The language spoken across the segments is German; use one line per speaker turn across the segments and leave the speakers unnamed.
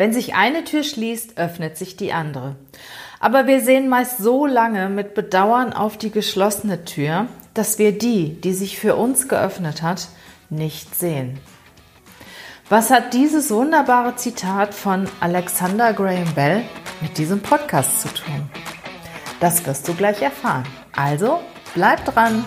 Wenn sich eine Tür schließt, öffnet sich die andere. Aber wir sehen meist so lange mit Bedauern auf die geschlossene Tür, dass wir die, die sich für uns geöffnet hat, nicht sehen. Was hat dieses wunderbare Zitat von Alexander Graham Bell mit diesem Podcast zu tun? Das wirst du gleich erfahren. Also bleib dran!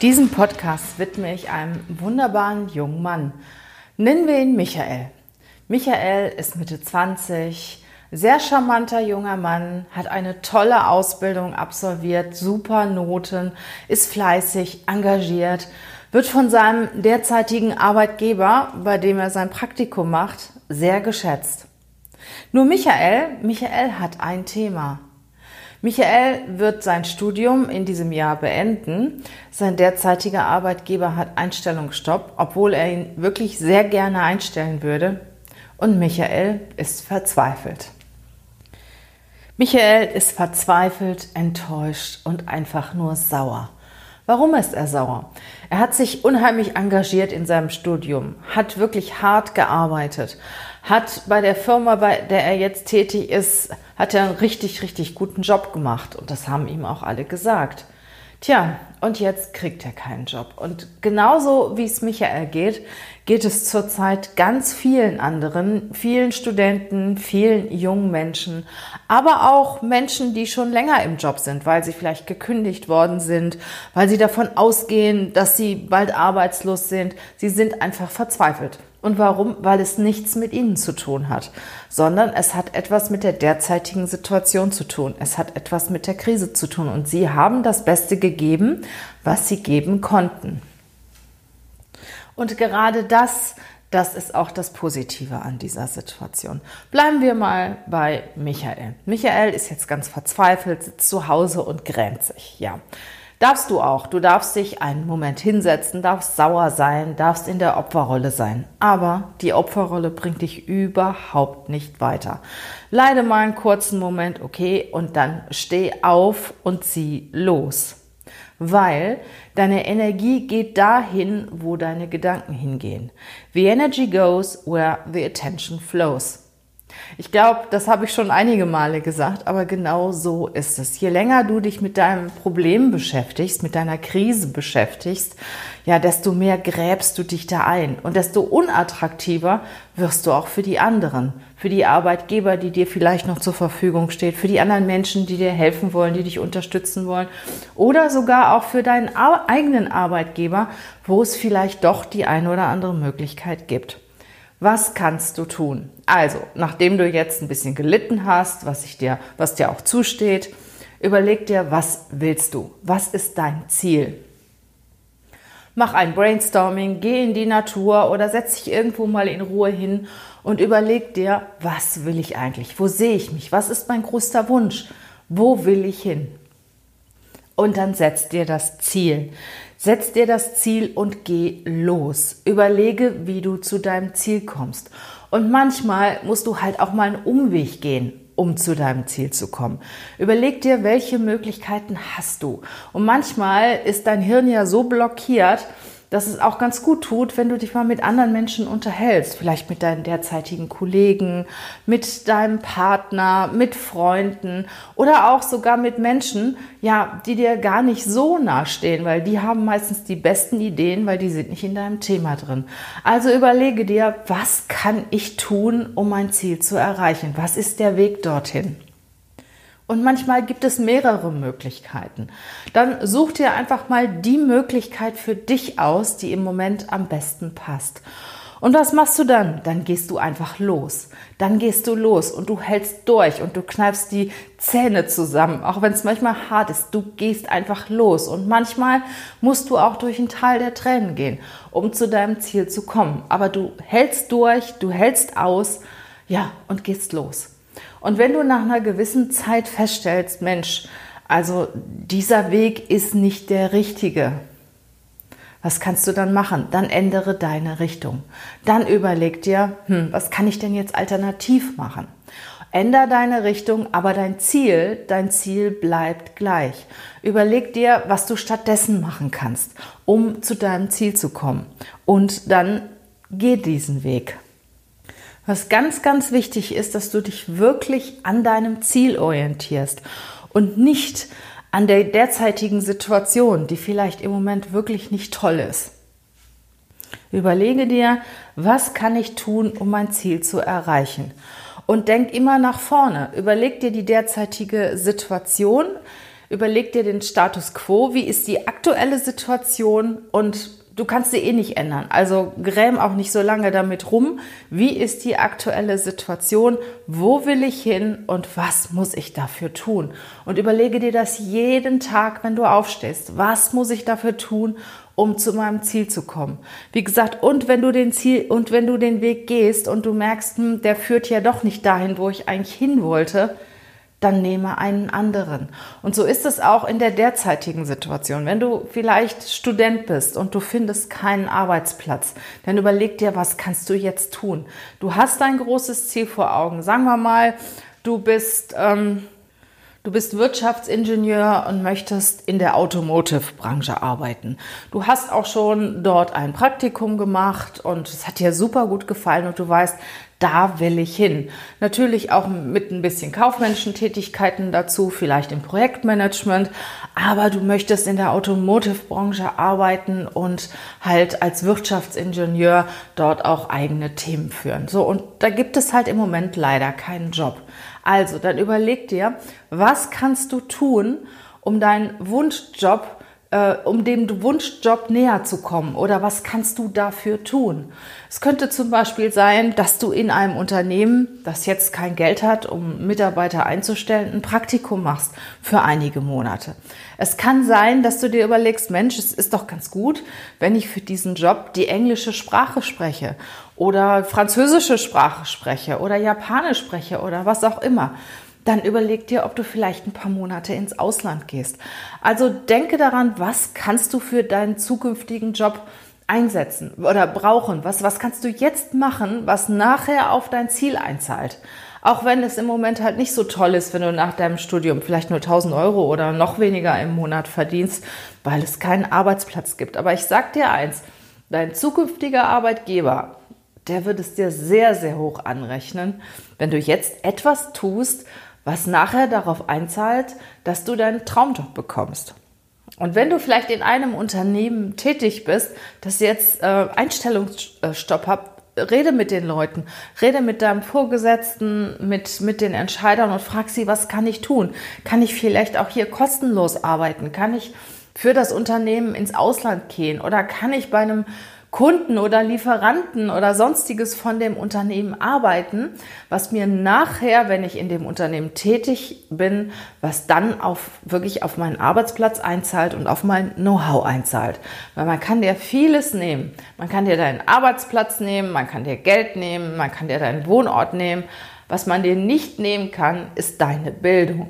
Diesen Podcast widme ich einem wunderbaren jungen Mann. Nennen wir ihn Michael. Michael ist Mitte 20, sehr charmanter junger Mann, hat eine tolle Ausbildung absolviert, super Noten, ist fleißig, engagiert, wird von seinem derzeitigen Arbeitgeber, bei dem er sein Praktikum macht, sehr geschätzt. Nur Michael, Michael hat ein Thema. Michael wird sein Studium in diesem Jahr beenden. Sein derzeitiger Arbeitgeber hat Einstellungsstopp, obwohl er ihn wirklich sehr gerne einstellen würde. Und Michael ist verzweifelt. Michael ist verzweifelt, enttäuscht und einfach nur sauer. Warum ist er sauer? Er hat sich unheimlich engagiert in seinem Studium, hat wirklich hart gearbeitet, hat bei der Firma, bei der er jetzt tätig ist, hat er einen richtig, richtig guten Job gemacht. Und das haben ihm auch alle gesagt. Tja, und jetzt kriegt er keinen Job. Und genauso wie es Michael geht, geht es zurzeit ganz vielen anderen, vielen Studenten, vielen jungen Menschen, aber auch Menschen, die schon länger im Job sind, weil sie vielleicht gekündigt worden sind, weil sie davon ausgehen, dass sie bald arbeitslos sind. Sie sind einfach verzweifelt. Und warum? Weil es nichts mit ihnen zu tun hat, sondern es hat etwas mit der derzeitigen Situation zu tun. Es hat etwas mit der Krise zu tun. Und sie haben das Beste gegeben, was sie geben konnten. Und gerade das, das ist auch das Positive an dieser Situation. Bleiben wir mal bei Michael. Michael ist jetzt ganz verzweifelt, sitzt zu Hause und grämt sich. Ja. Darfst du auch. Du darfst dich einen Moment hinsetzen, darfst sauer sein, darfst in der Opferrolle sein. Aber die Opferrolle bringt dich überhaupt nicht weiter. Leide mal einen kurzen Moment, okay, und dann steh auf und zieh los weil deine Energie geht dahin, wo deine Gedanken hingehen. The energy goes where the attention flows. Ich glaube, das habe ich schon einige Male gesagt, aber genau so ist es. Je länger du dich mit deinem Problem beschäftigst, mit deiner Krise beschäftigst, ja, desto mehr gräbst du dich da ein und desto unattraktiver wirst du auch für die anderen, für die Arbeitgeber, die dir vielleicht noch zur Verfügung steht, für die anderen Menschen, die dir helfen wollen, die dich unterstützen wollen oder sogar auch für deinen eigenen Arbeitgeber, wo es vielleicht doch die eine oder andere Möglichkeit gibt. Was kannst du tun? Also, nachdem du jetzt ein bisschen gelitten hast, was ich dir, was dir auch zusteht, überleg dir, was willst du? Was ist dein Ziel? Mach ein Brainstorming, geh in die Natur oder setz dich irgendwo mal in Ruhe hin und überleg dir, was will ich eigentlich? Wo sehe ich mich? Was ist mein größter Wunsch? Wo will ich hin? Und dann setz dir das Ziel. Setz dir das Ziel und geh los. Überlege, wie du zu deinem Ziel kommst. Und manchmal musst du halt auch mal einen Umweg gehen, um zu deinem Ziel zu kommen. Überleg dir, welche Möglichkeiten hast du. Und manchmal ist dein Hirn ja so blockiert, dass es auch ganz gut tut, wenn du dich mal mit anderen Menschen unterhältst, vielleicht mit deinen derzeitigen Kollegen, mit deinem Partner, mit Freunden oder auch sogar mit Menschen, ja, die dir gar nicht so nahestehen, weil die haben meistens die besten Ideen, weil die sind nicht in deinem Thema drin. Also überlege dir, was kann ich tun, um mein Ziel zu erreichen? Was ist der Weg dorthin? Und manchmal gibt es mehrere Möglichkeiten. Dann such dir einfach mal die Möglichkeit für dich aus, die im Moment am besten passt. Und was machst du dann? Dann gehst du einfach los. Dann gehst du los und du hältst durch und du kneifst die Zähne zusammen, auch wenn es manchmal hart ist. Du gehst einfach los und manchmal musst du auch durch ein Tal der Tränen gehen, um zu deinem Ziel zu kommen. Aber du hältst durch, du hältst aus, ja, und gehst los. Und wenn du nach einer gewissen Zeit feststellst, Mensch, also dieser Weg ist nicht der richtige, was kannst du dann machen? Dann ändere deine Richtung. Dann überleg dir, hm, was kann ich denn jetzt alternativ machen? Änder deine Richtung, aber dein Ziel, dein Ziel bleibt gleich. Überleg dir, was du stattdessen machen kannst, um zu deinem Ziel zu kommen. Und dann geh diesen Weg. Was ganz, ganz wichtig ist, dass du dich wirklich an deinem Ziel orientierst und nicht an der derzeitigen Situation, die vielleicht im Moment wirklich nicht toll ist. Überlege dir, was kann ich tun, um mein Ziel zu erreichen? Und denk immer nach vorne. Überleg dir die derzeitige Situation, überleg dir den Status quo, wie ist die aktuelle Situation und du kannst sie eh nicht ändern. Also gräm auch nicht so lange damit rum. Wie ist die aktuelle Situation? Wo will ich hin und was muss ich dafür tun? Und überlege dir das jeden Tag, wenn du aufstehst. Was muss ich dafür tun, um zu meinem Ziel zu kommen? Wie gesagt, und wenn du den Ziel und wenn du den Weg gehst und du merkst, hm, der führt ja doch nicht dahin, wo ich eigentlich hin wollte, dann nehme einen anderen. Und so ist es auch in der derzeitigen Situation. Wenn du vielleicht Student bist und du findest keinen Arbeitsplatz, dann überleg dir, was kannst du jetzt tun? Du hast ein großes Ziel vor Augen. Sagen wir mal, du bist, ähm, du bist Wirtschaftsingenieur und möchtest in der Automotive-Branche arbeiten. Du hast auch schon dort ein Praktikum gemacht und es hat dir super gut gefallen und du weißt, da will ich hin. Natürlich auch mit ein bisschen kaufmännischen Tätigkeiten dazu, vielleicht im Projektmanagement, aber du möchtest in der Automotive-Branche arbeiten und halt als Wirtschaftsingenieur dort auch eigene Themen führen. So, und da gibt es halt im Moment leider keinen Job. Also, dann überleg dir, was kannst du tun, um deinen Wunschjob äh, um dem Wunschjob näher zu kommen oder was kannst du dafür tun? Es könnte zum Beispiel sein, dass du in einem Unternehmen, das jetzt kein Geld hat, um Mitarbeiter einzustellen, ein Praktikum machst für einige Monate. Es kann sein, dass du dir überlegst, Mensch, es ist doch ganz gut, wenn ich für diesen Job die englische Sprache spreche oder französische Sprache spreche oder Japanisch spreche oder was auch immer dann überleg dir, ob du vielleicht ein paar Monate ins Ausland gehst. Also denke daran, was kannst du für deinen zukünftigen Job einsetzen oder brauchen? Was, was kannst du jetzt machen, was nachher auf dein Ziel einzahlt? Auch wenn es im Moment halt nicht so toll ist, wenn du nach deinem Studium vielleicht nur 1000 Euro oder noch weniger im Monat verdienst, weil es keinen Arbeitsplatz gibt. Aber ich sag dir eins, dein zukünftiger Arbeitgeber, der wird es dir sehr, sehr hoch anrechnen, wenn du jetzt etwas tust, was nachher darauf einzahlt, dass du deinen Traumjob bekommst. Und wenn du vielleicht in einem Unternehmen tätig bist, das jetzt äh, Einstellungsstopp hat, rede mit den Leuten, rede mit deinem Vorgesetzten, mit, mit den Entscheidern und frag sie, was kann ich tun? Kann ich vielleicht auch hier kostenlos arbeiten? Kann ich für das Unternehmen ins Ausland gehen? Oder kann ich bei einem Kunden oder Lieferanten oder sonstiges von dem Unternehmen arbeiten, was mir nachher, wenn ich in dem Unternehmen tätig bin, was dann auf, wirklich auf meinen Arbeitsplatz einzahlt und auf mein Know-how einzahlt. Weil man kann dir vieles nehmen. Man kann dir deinen Arbeitsplatz nehmen, man kann dir Geld nehmen, man kann dir deinen Wohnort nehmen. Was man dir nicht nehmen kann, ist deine Bildung.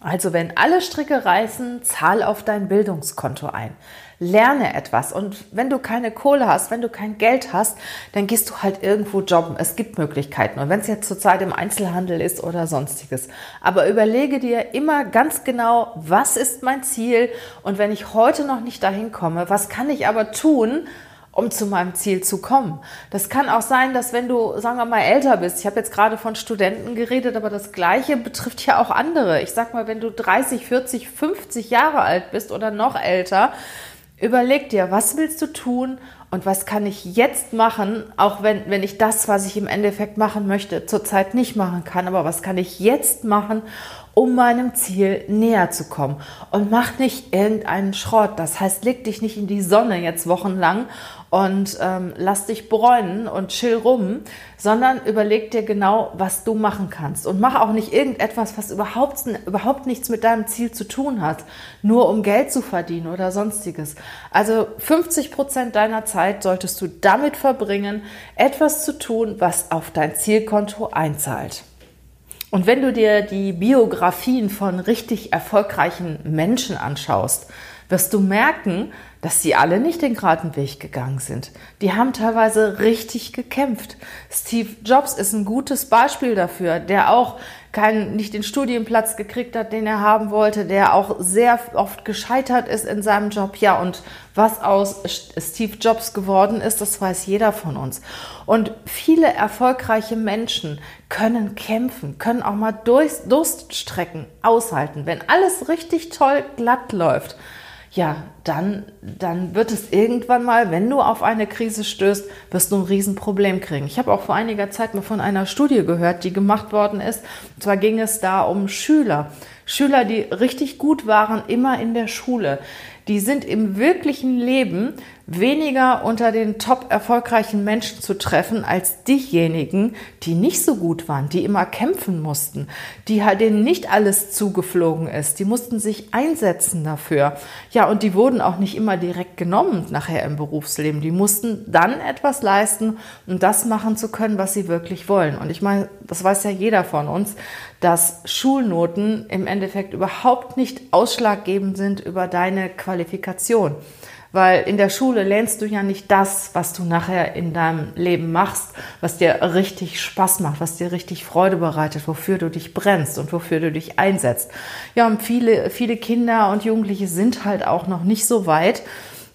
Also wenn alle Stricke reißen, zahl auf dein Bildungskonto ein lerne etwas. Und wenn du keine Kohle hast, wenn du kein Geld hast, dann gehst du halt irgendwo jobben. Es gibt Möglichkeiten. Und wenn es jetzt zurzeit im Einzelhandel ist oder sonstiges. Aber überlege dir immer ganz genau, was ist mein Ziel? Und wenn ich heute noch nicht dahin komme, was kann ich aber tun, um zu meinem Ziel zu kommen. Das kann auch sein, dass wenn du, sagen wir mal, älter bist, ich habe jetzt gerade von Studenten geredet, aber das Gleiche betrifft ja auch andere. Ich sag mal, wenn du 30, 40, 50 Jahre alt bist oder noch älter, Überleg dir, was willst du tun und was kann ich jetzt machen, auch wenn, wenn ich das, was ich im Endeffekt machen möchte, zurzeit nicht machen kann, aber was kann ich jetzt machen, um meinem Ziel näher zu kommen. Und mach nicht irgendeinen Schrott. Das heißt, leg dich nicht in die Sonne jetzt wochenlang und ähm, lass dich bräunen und chill rum, sondern überleg dir genau, was du machen kannst. Und mach auch nicht irgendetwas, was überhaupt, überhaupt nichts mit deinem Ziel zu tun hat, nur um Geld zu verdienen oder sonstiges. Also 50 Prozent deiner Zeit solltest du damit verbringen, etwas zu tun, was auf dein Zielkonto einzahlt. Und wenn du dir die Biografien von richtig erfolgreichen Menschen anschaust, wirst du merken, dass sie alle nicht den geraden Weg gegangen sind. Die haben teilweise richtig gekämpft. Steve Jobs ist ein gutes Beispiel dafür, der auch keinen, nicht den Studienplatz gekriegt hat, den er haben wollte, der auch sehr oft gescheitert ist in seinem Job. Ja, und was aus Steve Jobs geworden ist, das weiß jeder von uns. Und viele erfolgreiche Menschen können kämpfen, können auch mal Durststrecken aushalten. Wenn alles richtig toll glatt läuft, ja, dann, dann wird es irgendwann mal, wenn du auf eine Krise stößt, wirst du ein Riesenproblem kriegen. Ich habe auch vor einiger Zeit mal von einer Studie gehört, die gemacht worden ist. Und zwar ging es da um Schüler. Schüler, die richtig gut waren, immer in der Schule. Die sind im wirklichen Leben weniger unter den top erfolgreichen Menschen zu treffen als diejenigen, die nicht so gut waren, die immer kämpfen mussten, die halt denen nicht alles zugeflogen ist. Die mussten sich einsetzen dafür. Ja, und die wurden auch nicht immer direkt genommen nachher im Berufsleben. Die mussten dann etwas leisten, um das machen zu können, was sie wirklich wollen. Und ich meine, das weiß ja jeder von uns, dass Schulnoten im Endeffekt überhaupt nicht ausschlaggebend sind über deine Qualifikation. Weil in der Schule lernst du ja nicht das, was du nachher in deinem Leben machst, was dir richtig Spaß macht, was dir richtig Freude bereitet, wofür du dich brennst und wofür du dich einsetzt. Ja, und viele, viele Kinder und Jugendliche sind halt auch noch nicht so weit,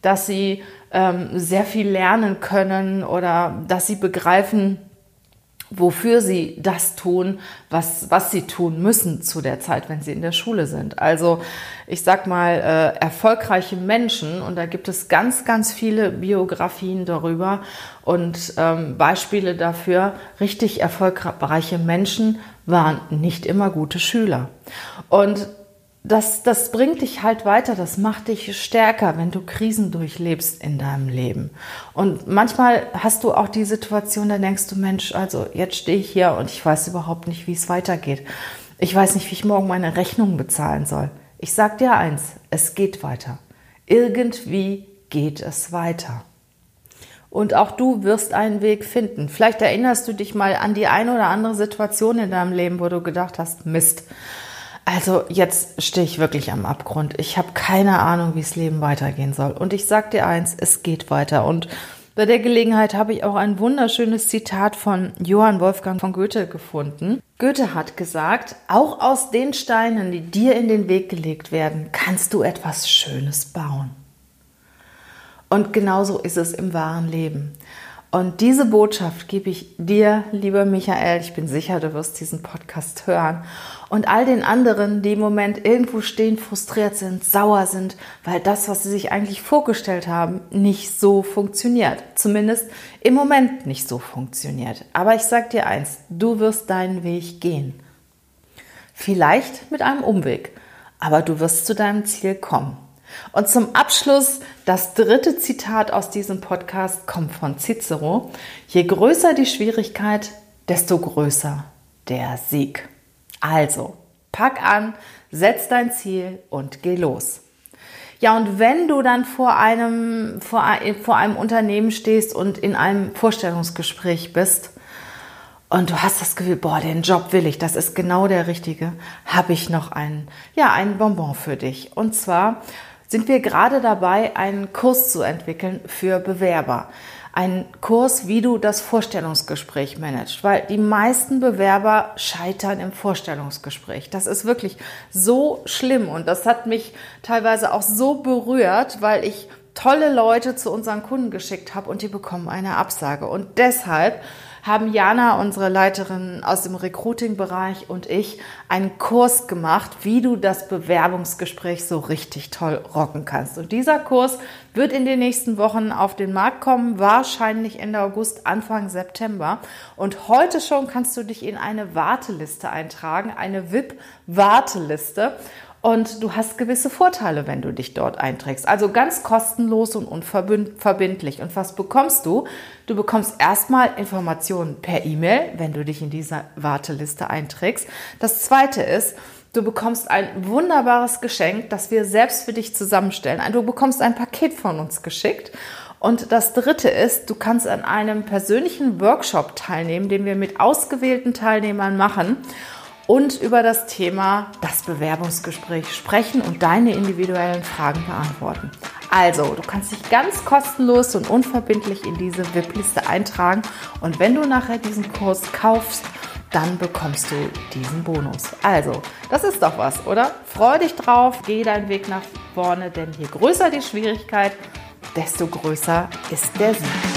dass sie ähm, sehr viel lernen können oder dass sie begreifen, wofür sie das tun, was, was sie tun müssen zu der Zeit, wenn sie in der Schule sind. Also ich sag mal, äh, erfolgreiche Menschen, und da gibt es ganz, ganz viele Biografien darüber und ähm, Beispiele dafür, richtig erfolgreiche Menschen waren nicht immer gute Schüler. Und das, das bringt dich halt weiter, das macht dich stärker, wenn du Krisen durchlebst in deinem Leben. Und manchmal hast du auch die Situation, da denkst du, Mensch, also jetzt stehe ich hier und ich weiß überhaupt nicht, wie es weitergeht. Ich weiß nicht, wie ich morgen meine Rechnung bezahlen soll. Ich sag dir eins, es geht weiter. Irgendwie geht es weiter. Und auch du wirst einen Weg finden. Vielleicht erinnerst du dich mal an die eine oder andere Situation in deinem Leben, wo du gedacht hast, Mist also jetzt stehe ich wirklich am Abgrund. Ich habe keine Ahnung, wie das Leben weitergehen soll. Und ich sage dir eins, es geht weiter. Und bei der Gelegenheit habe ich auch ein wunderschönes Zitat von Johann Wolfgang von Goethe gefunden. Goethe hat gesagt, auch aus den Steinen, die dir in den Weg gelegt werden, kannst du etwas Schönes bauen. Und genauso ist es im wahren Leben. Und diese Botschaft gebe ich dir, lieber Michael. Ich bin sicher, du wirst diesen Podcast hören. Und all den anderen, die im Moment irgendwo stehen, frustriert sind, sauer sind, weil das, was sie sich eigentlich vorgestellt haben, nicht so funktioniert. Zumindest im Moment nicht so funktioniert. Aber ich sage dir eins, du wirst deinen Weg gehen. Vielleicht mit einem Umweg, aber du wirst zu deinem Ziel kommen. Und zum Abschluss das dritte Zitat aus diesem Podcast kommt von Cicero. Je größer die Schwierigkeit, desto größer der Sieg. Also, pack an, setz dein Ziel und geh los. Ja, und wenn du dann vor einem, vor, vor einem Unternehmen stehst und in einem Vorstellungsgespräch bist und du hast das Gefühl, boah, den Job will ich, das ist genau der richtige, habe ich noch einen, ja, einen Bonbon für dich. Und zwar sind wir gerade dabei, einen Kurs zu entwickeln für Bewerber. Ein Kurs, wie du das Vorstellungsgespräch managst, weil die meisten Bewerber scheitern im Vorstellungsgespräch. Das ist wirklich so schlimm und das hat mich teilweise auch so berührt, weil ich tolle Leute zu unseren Kunden geschickt habe und die bekommen eine Absage. Und deshalb haben Jana, unsere Leiterin aus dem Recruiting-Bereich und ich einen Kurs gemacht, wie du das Bewerbungsgespräch so richtig toll rocken kannst. Und dieser Kurs wird in den nächsten Wochen auf den Markt kommen, wahrscheinlich Ende August, Anfang September. Und heute schon kannst du dich in eine Warteliste eintragen, eine VIP-Warteliste. Und du hast gewisse Vorteile, wenn du dich dort einträgst. Also ganz kostenlos und unverbindlich. Und was bekommst du? Du bekommst erstmal Informationen per E-Mail, wenn du dich in dieser Warteliste einträgst. Das zweite ist, Du bekommst ein wunderbares Geschenk, das wir selbst für dich zusammenstellen. Du bekommst ein Paket von uns geschickt. Und das dritte ist, du kannst an einem persönlichen Workshop teilnehmen, den wir mit ausgewählten Teilnehmern machen und über das Thema das Bewerbungsgespräch sprechen und deine individuellen Fragen beantworten. Also, du kannst dich ganz kostenlos und unverbindlich in diese VIP-Liste eintragen und wenn du nachher diesen Kurs kaufst, dann bekommst du diesen Bonus. Also, das ist doch was, oder? Freu dich drauf, geh deinen Weg nach vorne, denn je größer die Schwierigkeit, desto größer ist der Sieg.